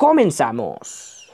comenzamos.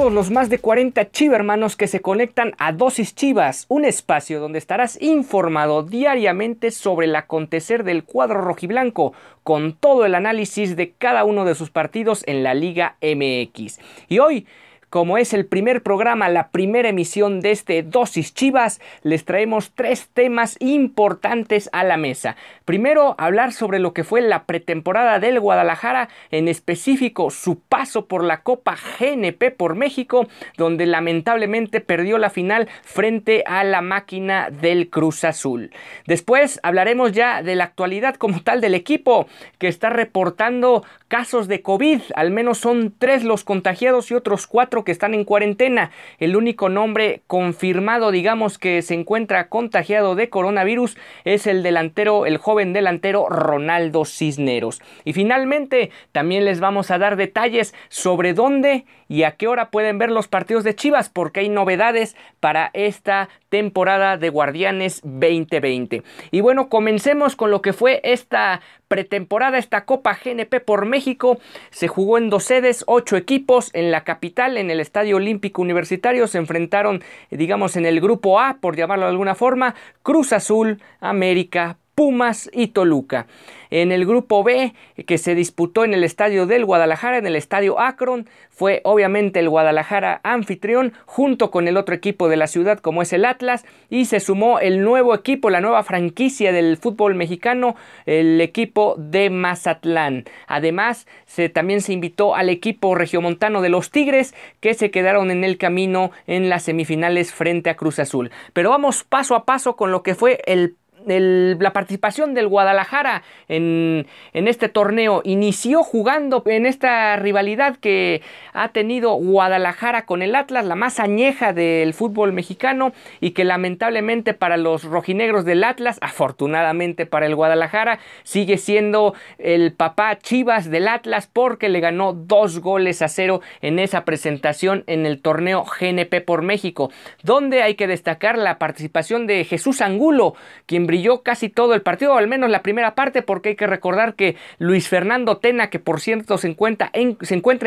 Todos los más de 40 chivermanos que se conectan a Dosis Chivas, un espacio donde estarás informado diariamente sobre el acontecer del cuadro rojiblanco, con todo el análisis de cada uno de sus partidos en la Liga MX. Y hoy como es el primer programa, la primera emisión de este Dosis Chivas, les traemos tres temas importantes a la mesa. Primero, hablar sobre lo que fue la pretemporada del Guadalajara, en específico su paso por la Copa GNP por México, donde lamentablemente perdió la final frente a la máquina del Cruz Azul. Después hablaremos ya de la actualidad como tal del equipo, que está reportando casos de COVID, al menos son tres los contagiados y otros cuatro que están en cuarentena. El único nombre confirmado, digamos, que se encuentra contagiado de coronavirus es el delantero, el joven delantero Ronaldo Cisneros. Y finalmente, también les vamos a dar detalles sobre dónde y a qué hora pueden ver los partidos de Chivas, porque hay novedades para esta temporada de Guardianes 2020. Y bueno, comencemos con lo que fue esta pretemporada, esta Copa GNP por México. Se jugó en dos sedes, ocho equipos en la capital, en el Estadio Olímpico Universitario. Se enfrentaron, digamos, en el grupo A, por llamarlo de alguna forma, Cruz Azul, América, Pumas y Toluca. En el grupo B, que se disputó en el estadio del Guadalajara, en el estadio Akron, fue obviamente el Guadalajara anfitrión junto con el otro equipo de la ciudad como es el Atlas y se sumó el nuevo equipo, la nueva franquicia del fútbol mexicano, el equipo de Mazatlán. Además, se, también se invitó al equipo regiomontano de los Tigres que se quedaron en el camino en las semifinales frente a Cruz Azul. Pero vamos paso a paso con lo que fue el la participación del Guadalajara en, en, este torneo. Inició jugando en esta rivalidad que ha tenido Guadalajara con el Atlas, la más añeja del fútbol mexicano y que lamentablemente para los rojinegros del Atlas, afortunadamente para el Guadalajara, sigue siendo el papá Chivas del Atlas porque le ganó dos goles a cero en esa presentación en el torneo GNP por México, donde hay que destacar la participación de Jesús Angulo, quien brilló casi todo el partido, al menos la primera parte, porque hay que recordar que Luis Fernando Tena, que por cierto se encuentra en,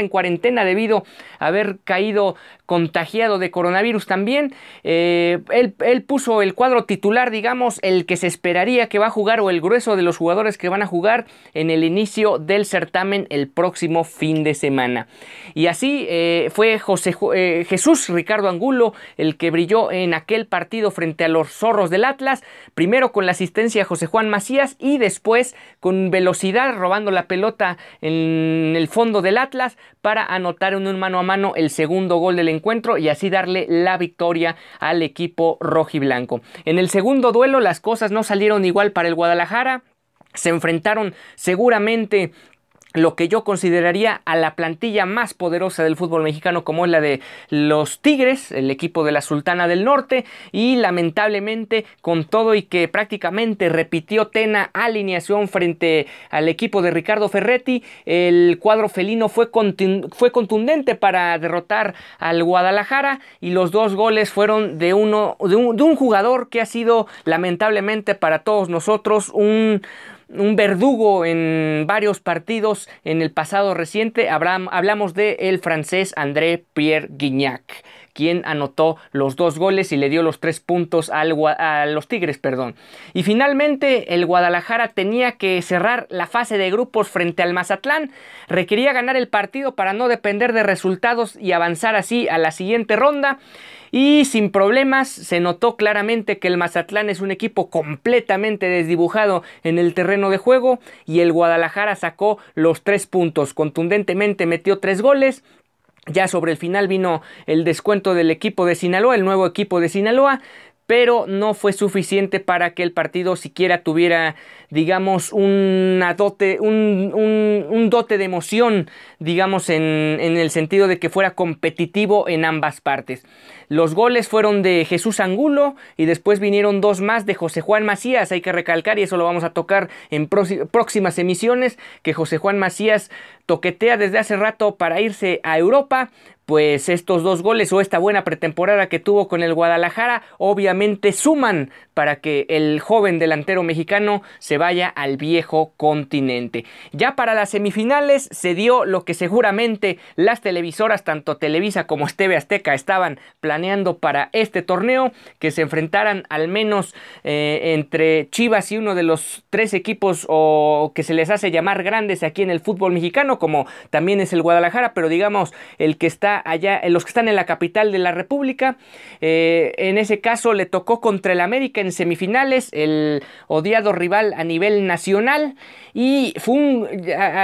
cuarentena debido a haber caído contagiado de coronavirus también, eh, él, él puso el cuadro titular, digamos, el que se esperaría que va a jugar o el grueso de los jugadores que van a jugar en el inicio del certamen el próximo fin de semana. Y así eh, fue José, eh, Jesús Ricardo Angulo el que brilló en aquel partido frente a los zorros del Atlas, primero con la asistencia de José Juan Macías y después con velocidad robando la pelota en el fondo del Atlas para anotar en un mano a mano el segundo gol del encuentro y así darle la victoria al equipo rojiblanco. En el segundo duelo las cosas no salieron igual para el Guadalajara. Se enfrentaron seguramente lo que yo consideraría a la plantilla más poderosa del fútbol mexicano como es la de los Tigres, el equipo de la Sultana del Norte y lamentablemente con todo y que prácticamente repitió Tena alineación frente al equipo de Ricardo Ferretti, el cuadro felino fue, fue contundente para derrotar al Guadalajara y los dos goles fueron de uno de un, de un jugador que ha sido lamentablemente para todos nosotros un un verdugo en varios partidos en el pasado reciente. hablamos de el francés André Pierre Guignac quien anotó los dos goles y le dio los tres puntos a los Tigres, perdón. Y finalmente el Guadalajara tenía que cerrar la fase de grupos frente al Mazatlán, requería ganar el partido para no depender de resultados y avanzar así a la siguiente ronda. Y sin problemas se notó claramente que el Mazatlán es un equipo completamente desdibujado en el terreno de juego y el Guadalajara sacó los tres puntos. Contundentemente metió tres goles. Ya sobre el final vino el descuento del equipo de Sinaloa, el nuevo equipo de Sinaloa, pero no fue suficiente para que el partido siquiera tuviera, digamos, dote, un, dote de emoción, digamos, en, en, el sentido de que fuera competitivo en ambas partes. Los goles fueron de Jesús Angulo y después vinieron dos más de José Juan Macías. Hay que recalcar, y eso lo vamos a tocar en próximas emisiones, que José Juan Macías toquetea desde hace rato para irse a Europa, pues estos dos goles o esta buena pretemporada que tuvo con el Guadalajara obviamente suman para que el joven delantero mexicano se vaya al viejo continente. Ya para las semifinales se dio lo que seguramente las televisoras, tanto Televisa como Esteve Azteca, estaban planeando para este torneo, que se enfrentaran al menos eh, entre Chivas y uno de los tres equipos o que se les hace llamar grandes aquí en el fútbol mexicano, como también es el Guadalajara, pero digamos el que está allá, los que están en la capital de la República. Eh, en ese caso le tocó contra el América en semifinales, el odiado rival nivel nacional. Y fue un,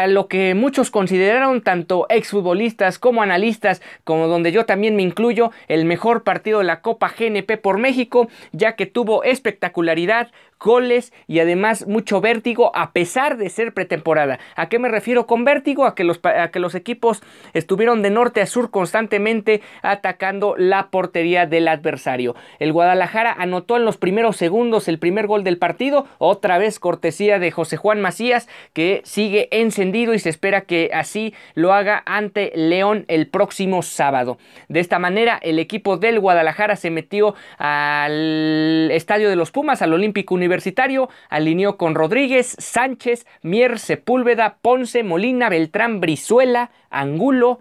lo que muchos consideraron, tanto exfutbolistas como analistas, como donde yo también me incluyo, el mejor partido de la Copa GNP por México, ya que tuvo espectacularidad, goles y además mucho vértigo a pesar de ser pretemporada. ¿A qué me refiero con vértigo? A que los, a que los equipos estuvieron de norte a sur constantemente atacando la portería del adversario. El Guadalajara anotó en los primeros segundos el primer gol del partido, otra vez cortesía de José Juan Macías que sigue encendido y se espera que así lo haga ante León el próximo sábado. De esta manera el equipo del Guadalajara se metió al estadio de los Pumas, al Olímpico Universitario alineó con Rodríguez, Sánchez, Mier, Sepúlveda, Ponce, Molina, Beltrán, Brizuela, Angulo,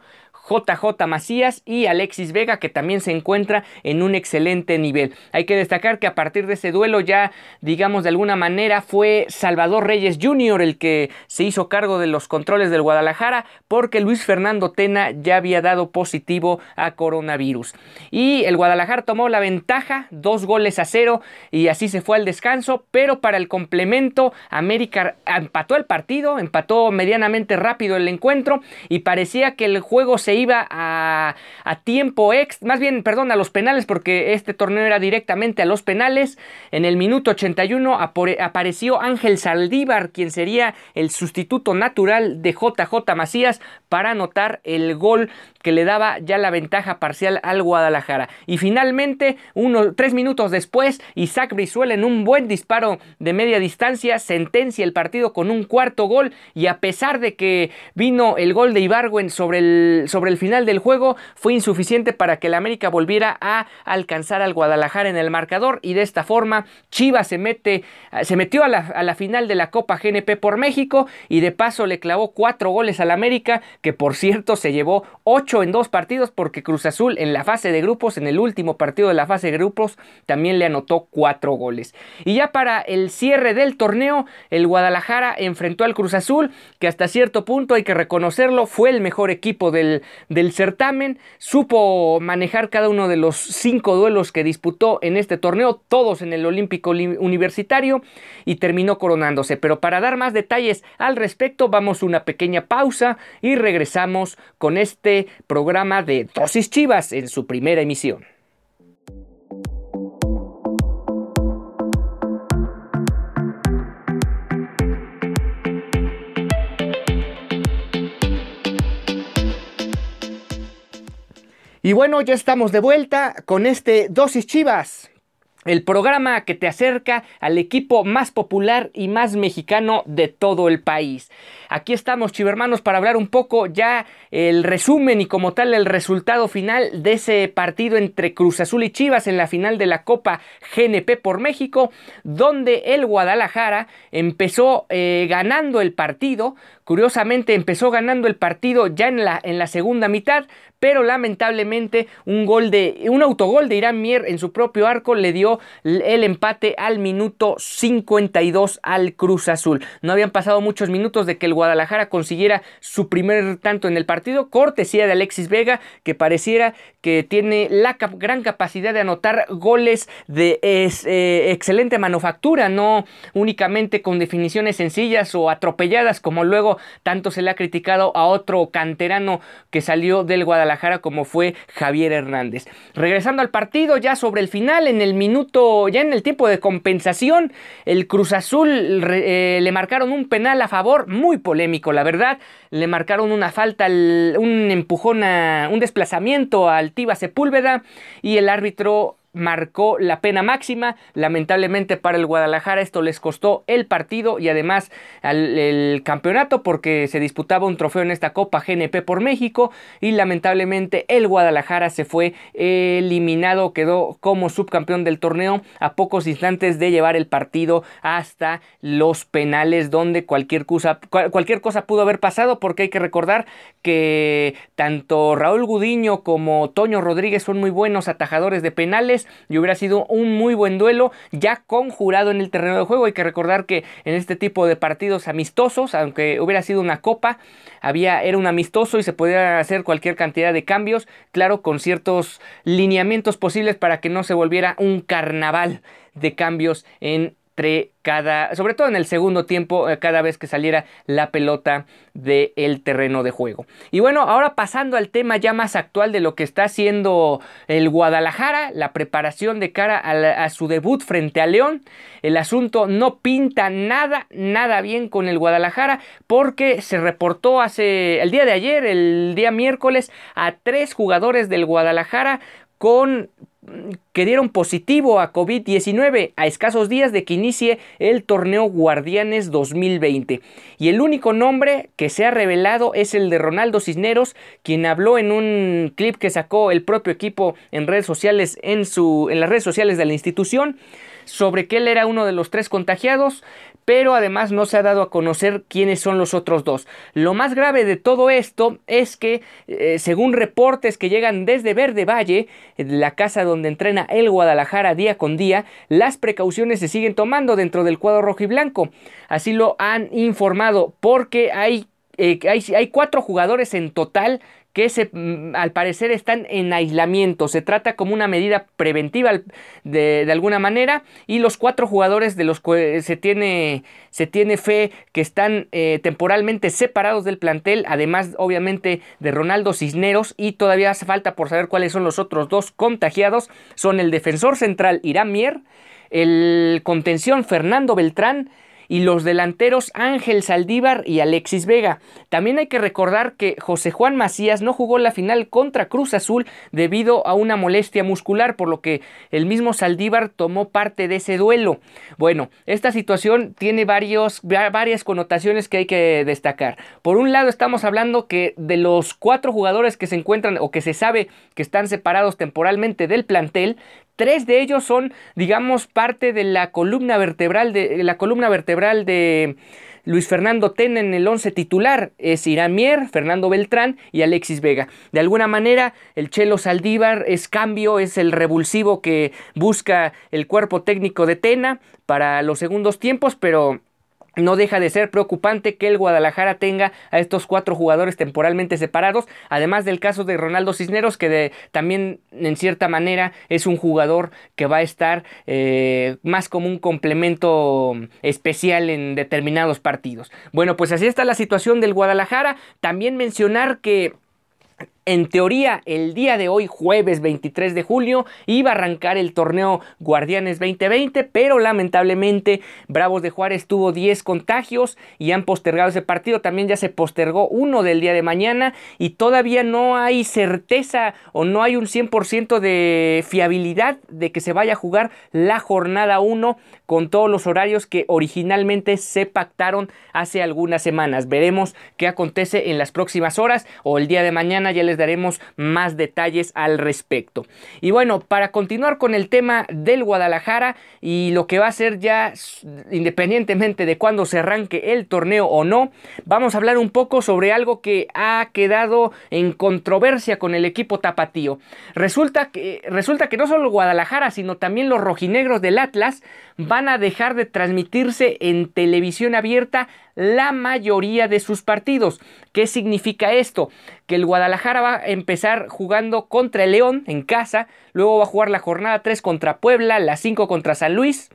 JJ Macías y Alexis Vega, que también se encuentra en un excelente nivel. Hay que destacar que a partir de ese duelo ya, digamos de alguna manera, fue Salvador Reyes Jr. el que se hizo cargo de los controles del Guadalajara, porque Luis Fernando Tena ya había dado positivo a coronavirus. Y el Guadalajara tomó la ventaja, dos goles a cero, y así se fue al descanso, pero para el complemento, América empató el partido, empató medianamente rápido el encuentro, y parecía que el juego se iba a, tiempo ex, más bien, perdón, a los penales, porque este torneo era directamente a los penales. En el minuto 81 apareció Ángel Saldívar, quien sería el sustituto natural de JJ Macías para anotar el gol que le daba ya la ventaja parcial al Guadalajara. Y finalmente, uno, tres minutos después, Isaac Brizuela en un buen disparo de media distancia sentencia el partido con un cuarto gol y a pesar de que vino el gol de Ibargüen sobre el, sobre el final del juego, fue insuficiente para que el América volviera a alcanzar al Guadalajara en el marcador y de esta forma Chivas se, mete, se metió a la, a la final de la Copa GNP por México y de paso le clavó cuatro goles al América que por cierto se llevó ocho en dos partidos porque Cruz Azul en la fase de grupos, en el último partido de la fase de grupos, también le anotó cuatro goles. Y ya para el cierre del torneo, el Guadalajara enfrentó al Cruz Azul, que hasta cierto punto hay que reconocerlo, fue el mejor equipo del, del certamen, supo manejar cada uno de los cinco duelos que disputó en este torneo, todos en el Olímpico Universitario, y terminó coronándose. Pero para dar más detalles al respecto, vamos a una pequeña pausa y regresamos con este programa de Dosis Chivas en su primera emisión. Y bueno, ya estamos de vuelta con este Dosis Chivas el programa que te acerca al equipo más popular y más mexicano de todo el país. Aquí estamos, chivermanos, para hablar un poco ya el resumen y como tal el resultado final de ese partido entre Cruz Azul y Chivas en la final de la Copa GNP por México, donde el Guadalajara empezó eh, ganando el partido. Curiosamente empezó ganando el partido ya en la, en la segunda mitad, pero lamentablemente un gol de un autogol de Irán Mier en su propio arco le dio el empate al minuto 52 al Cruz Azul. No habían pasado muchos minutos de que el Guadalajara consiguiera su primer tanto en el partido, cortesía de Alexis Vega, que pareciera que tiene la gran capacidad de anotar goles de eh, excelente manufactura, no únicamente con definiciones sencillas o atropelladas como luego tanto se le ha criticado a otro canterano que salió del Guadalajara como fue Javier Hernández. Regresando al partido ya sobre el final, en el minuto, ya en el tiempo de compensación, el Cruz Azul eh, le marcaron un penal a favor, muy polémico la verdad, le marcaron una falta, un empujón, un desplazamiento al Tiba Sepúlveda y el árbitro marcó la pena máxima. Lamentablemente para el Guadalajara esto les costó el partido y además el campeonato porque se disputaba un trofeo en esta Copa GNP por México y lamentablemente el Guadalajara se fue eliminado, quedó como subcampeón del torneo a pocos instantes de llevar el partido hasta los penales donde cualquier cosa, cualquier cosa pudo haber pasado porque hay que recordar que tanto Raúl Gudiño como Toño Rodríguez son muy buenos atajadores de penales y hubiera sido un muy buen duelo ya conjurado en el terreno de juego. Hay que recordar que en este tipo de partidos amistosos, aunque hubiera sido una copa, había, era un amistoso y se podía hacer cualquier cantidad de cambios, claro, con ciertos lineamientos posibles para que no se volviera un carnaval de cambios cada, sobre todo en el segundo tiempo, eh, cada vez que saliera la pelota del terreno de juego. Y bueno, ahora pasando al tema ya más actual de lo que está haciendo el Guadalajara, la preparación de cara a, a su debut frente a León. El asunto no pinta nada, nada bien con el Guadalajara porque se reportó hace el día de ayer, el día miércoles, a tres jugadores del Guadalajara con que dieron positivo a COVID-19 a escasos días de que inicie el torneo Guardianes 2020. Y el único nombre que se ha revelado es el de Ronaldo Cisneros, quien habló en un clip que sacó el propio equipo en redes sociales en su en las redes sociales de la institución sobre que él era uno de los tres contagiados pero además no se ha dado a conocer quiénes son los otros dos. Lo más grave de todo esto es que, eh, según reportes que llegan desde Verde Valle, la casa donde entrena el Guadalajara día con día, las precauciones se siguen tomando dentro del cuadro rojo y blanco. Así lo han informado porque hay, eh, hay, cuatro jugadores en total que se, mm, al parecer están en aislamiento. Se trata como una medida preventiva de, alguna manera y los cuatro jugadores de los que se tiene, se tiene fe que están eh, temporalmente separados del plantel, además obviamente de Ronaldo Cisneros y todavía hace falta por saber cuáles son los otros dos contagiados, son el defensor central Irán Mier, el contención Fernando Beltrán, y los delanteros Ángel Saldívar y Alexis Vega. También hay que recordar que José Juan Macías no jugó la final contra Cruz Azul debido a una molestia muscular, por lo que el mismo Saldívar tomó parte de ese duelo. Bueno, esta situación tiene varios, varias connotaciones que hay que destacar. Por un lado estamos hablando que de los cuatro jugadores que se encuentran o que se sabe que están separados temporalmente del plantel, Tres de ellos son, digamos, parte de la columna vertebral de la columna vertebral de Luis Fernando Ten en el once titular es Irán Mier, Fernando Beltrán y Alexis Vega. De alguna manera, el Chelo Saldívar es cambio, es el revulsivo que busca el cuerpo técnico de Tena para los segundos tiempos, pero no deja de ser preocupante que el Guadalajara tenga a estos cuatro jugadores temporalmente separados, además del caso de Ronaldo Cisneros, que también en cierta manera es un jugador que va a estar eh, más como un complemento especial en determinados partidos. Bueno, pues así está la situación del Guadalajara. También mencionar que en teoría, el día de hoy, jueves 23 de julio, iba a arrancar el torneo Guardianes 2020, pero lamentablemente Bravos de Juárez tuvo 10 contagios y han postergado ese partido. También ya se postergó uno del día de mañana y todavía no hay certeza o no hay un 100% de fiabilidad de que se vaya a jugar la jornada 1 con todos los horarios que originalmente se pactaron hace algunas semanas. Veremos qué acontece en las próximas horas o el día de mañana ya les daremos más detalles al respecto. Y bueno, para continuar con el tema del Guadalajara y lo que va a ser ya independientemente de cuándo se arranque el torneo o no, vamos a hablar un poco sobre algo que ha quedado en controversia con el equipo tapatío. Resulta que, resulta que no solo Guadalajara, sino también los rojinegros del Atlas van a dejar de transmitirse en televisión abierta la mayoría de sus partidos. ¿Qué significa esto? Que el Guadalajara va a empezar jugando contra el León en casa, luego va a jugar la jornada 3 contra Puebla, la 5 contra San Luis,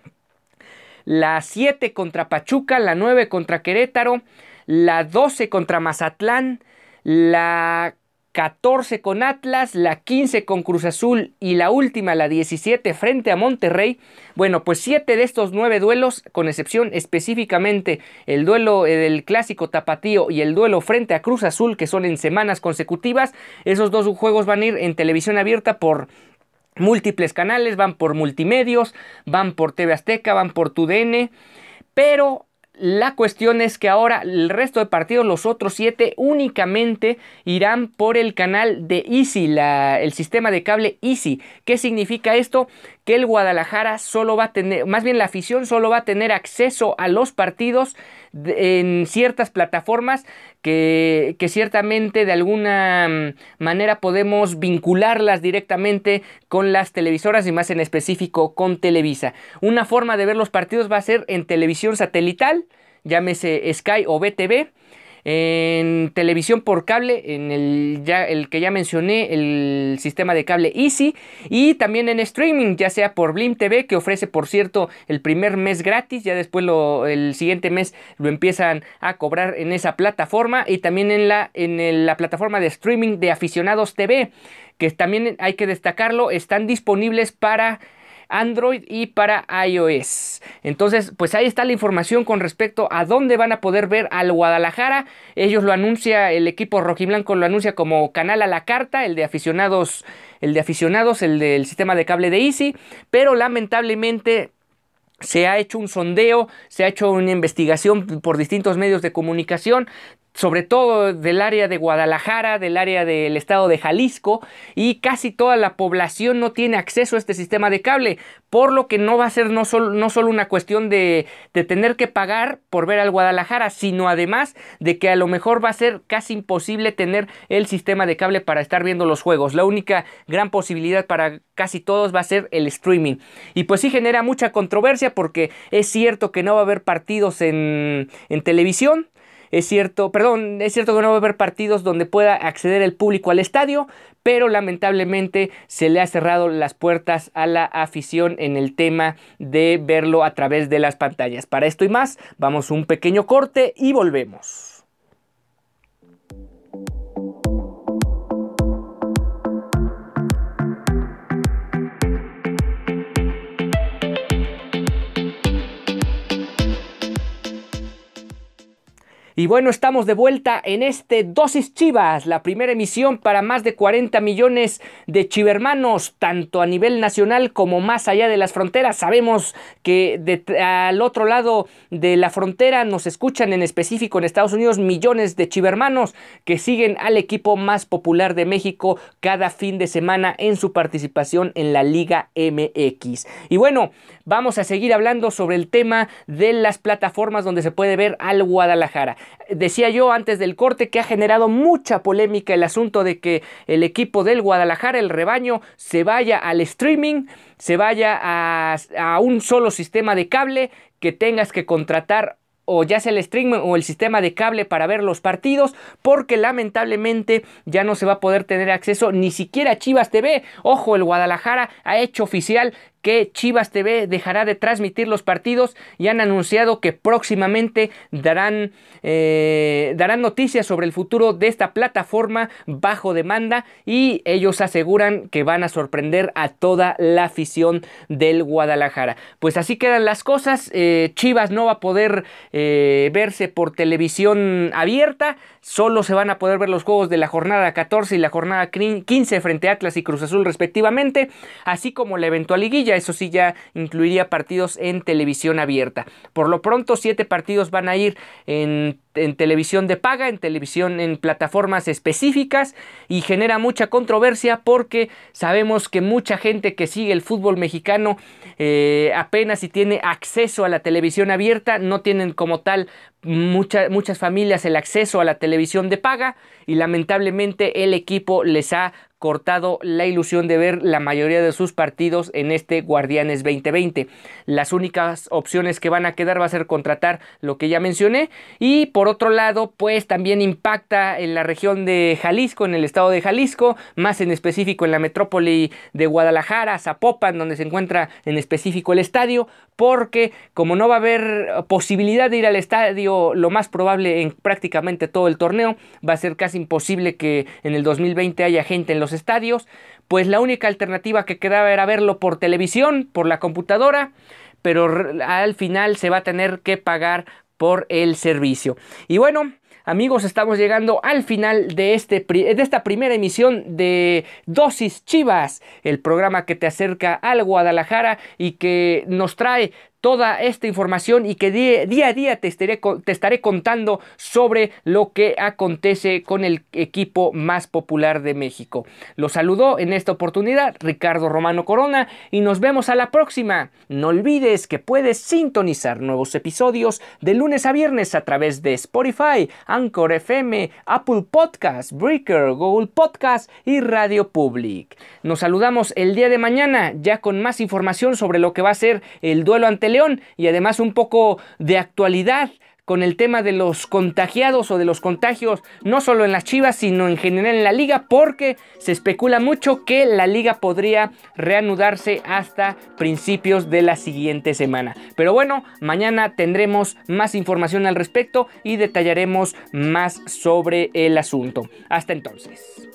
la 7 contra Pachuca, la 9 contra Querétaro, la 12 contra Mazatlán, la 14 con Atlas, la 15 con Cruz Azul y la última, la 17, frente a Monterrey. Bueno, pues 7 de estos 9 duelos, con excepción específicamente el duelo eh, del clásico tapatío y el duelo frente a Cruz Azul, que son en semanas consecutivas, esos dos juegos van a ir en televisión abierta por múltiples canales, van por multimedios, van por TV Azteca, van por TUDN, pero la cuestión es que ahora el resto de partidos, los otros siete, únicamente irán por el canal de Easy, el sistema de cable Easy. ¿Qué significa esto? Que el Guadalajara solo va a tener, más bien la afición solo va a tener acceso a los partidos en ciertas plataformas que, que, ciertamente de alguna mm, manera podemos vincularlas directamente con las televisoras y más en específico con Televisa. Una forma de ver los partidos va a ser en televisión satelital, llámese Sky o BTV en televisión por cable, en el, ya, el que ya mencioné, el sistema de cable Easy, y también en streaming, ya sea por Blim TV, que ofrece, por cierto, el primer mes gratis, ya después lo, el siguiente mes lo empiezan a cobrar en esa plataforma, y también en la, en la plataforma de streaming de Aficionados TV, que también hay que destacarlo, están disponibles para Android y para iOS. Entonces, pues ahí está la información con respecto a dónde van a poder ver al Guadalajara. Ellos lo anuncia, el equipo rojiblanco lo anuncia como canal a la carta, el de aficionados, el de aficionados, el del sistema de cable de Easy, pero lamentablemente se ha hecho un sondeo, se ha hecho una investigación por distintos medios de comunicación sobre todo del área de Guadalajara, del área del estado de Jalisco, y casi toda la población no tiene acceso a este sistema de cable, por lo que no va a ser no solo, no solo una cuestión de, de, tener que pagar por ver al Guadalajara, sino además de que a lo mejor va a ser casi imposible tener el sistema de cable para estar viendo los juegos. La única gran posibilidad para casi todos va a ser el streaming. Y pues sí genera mucha controversia porque es cierto que no va a haber partidos en, en televisión, es cierto, perdón, es cierto que no va a haber partidos donde pueda acceder el público al estadio, pero lamentablemente se le ha cerrado las puertas a la afición en el tema de verlo a través de las pantallas. Para esto y más, vamos un pequeño corte y volvemos. Y bueno, estamos de vuelta en este Dosis Chivas, la primera emisión para más de 40 millones de chivermanos, tanto a nivel nacional como más allá de las fronteras. Sabemos que al otro lado de la frontera nos escuchan en específico en Estados Unidos millones de chivermanos que siguen al equipo más popular de México cada fin de semana en su participación en la Liga MX. Y bueno, vamos a seguir hablando sobre el tema de las plataformas donde se puede ver al Guadalajara. Decía yo antes del corte que ha generado mucha polémica el asunto de que el equipo del Guadalajara, el rebaño, se vaya al streaming, se vaya a, a un solo sistema de cable, que tengas que contratar o ya sea el streaming o el sistema de cable para ver los partidos, porque lamentablemente ya no se va a poder tener acceso ni siquiera a Chivas TV. Ojo, el Guadalajara ha hecho oficial que Chivas TV dejará de transmitir los partidos y han anunciado que próximamente darán, eh, darán noticias sobre el futuro de esta plataforma bajo demanda y ellos aseguran que van a sorprender a toda la afición del Guadalajara. Pues así quedan las cosas, eh, Chivas no va a poder eh, verse por televisión abierta, solo se van a poder ver los juegos de la jornada 14 y la jornada 15 frente a Atlas y Cruz Azul respectivamente, así como la eventual liguilla eso sí ya incluiría partidos en televisión abierta. Por lo pronto, siete partidos van a ir en en televisión de paga, en televisión en plataformas específicas y genera mucha controversia porque sabemos que mucha gente que sigue el fútbol mexicano eh, apenas si tiene acceso a la televisión abierta, no tienen como tal muchas familias el acceso a la televisión de paga y lamentablemente el equipo les ha cortado la ilusión de ver la mayoría de sus partidos en este Guardianes 2020. Las únicas opciones que van a quedar va a ser contratar lo que ya mencioné y por otro lado pues también impacta en la región de Jalisco, en el estado de Jalisco, más en específico en la metrópoli de Guadalajara, Zapopan, donde se encuentra en específico el estadio, porque como no va a haber posibilidad de ir al estadio lo más probable en prácticamente todo el torneo, va a ser casi imposible que en el 2020 haya gente en los estadios, pues la única alternativa que quedaba era verlo por televisión, por la computadora, pero al final se va a tener que pagar por el servicio. Y bueno, Amigos, estamos llegando al final de, este, de esta primera emisión de Dosis Chivas, el programa que te acerca al Guadalajara y que nos trae toda esta información y que día, a día te estaré, te estaré contando sobre lo que acontece con el equipo más popular de México. Los saludó en esta oportunidad Ricardo Romano Corona y nos vemos a la próxima. No olvides que puedes sintonizar nuevos episodios de lunes a viernes a través de Spotify, Anchor FM, Apple Podcast, Breaker, Google Podcast y Radio Public. Nos saludamos el día de mañana ya con más información sobre lo que va a ser el duelo ante León y además un poco de actualidad con el tema de los contagiados o de los contagios, no solo en las Chivas, sino en general en la liga, porque se especula mucho que la liga podría reanudarse hasta principios de la siguiente semana. Pero bueno, mañana tendremos más información al respecto y detallaremos más sobre el asunto. Hasta entonces.